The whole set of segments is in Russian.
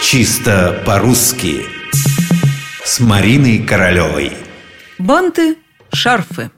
Чисто по-русски С Мариной Королевой Банты, шарфы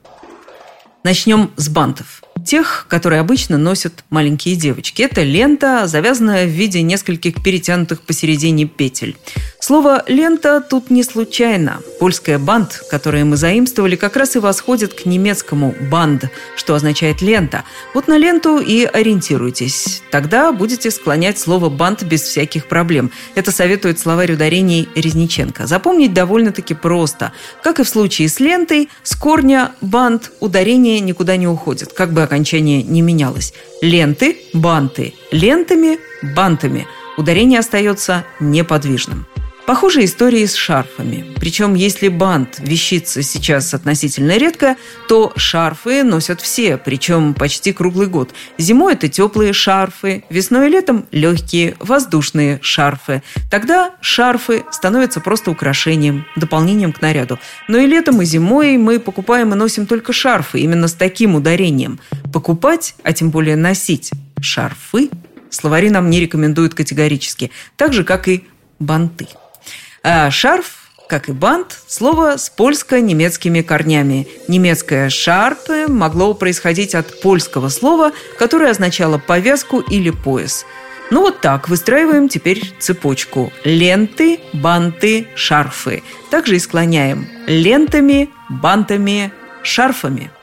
Начнем с бантов тех, которые обычно носят маленькие девочки. Это лента, завязанная в виде нескольких перетянутых посередине петель. Слово «лента» тут не случайно. Польское «банд», которое мы заимствовали, как раз и восходит к немецкому «банд», что означает «лента». Вот на ленту и ориентируйтесь. Тогда будете склонять слово «банд» без всяких проблем. Это советует словарь ударений Резниченко. Запомнить довольно-таки просто. Как и в случае с лентой, с корня «банд» ударение никуда не уходит, как бы окончание не менялось. Ленты – банты, лентами – бантами. Ударение остается неподвижным. Похожие истории с шарфами. Причем, если бант вещица сейчас относительно редко, то шарфы носят все, причем почти круглый год. Зимой это теплые шарфы, весной и летом легкие, воздушные шарфы. Тогда шарфы становятся просто украшением, дополнением к наряду. Но и летом, и зимой мы покупаем и носим только шарфы, именно с таким ударением. Покупать, а тем более носить шарфы словари нам не рекомендуют категорически, так же, как и банты. А шарф, как и бант, слово с польско-немецкими корнями. Немецкое «шарпе» могло происходить от польского слова, которое означало повязку или пояс. Ну вот так выстраиваем теперь цепочку. Ленты, банты, шарфы. Также и склоняем лентами, бантами, шарфами –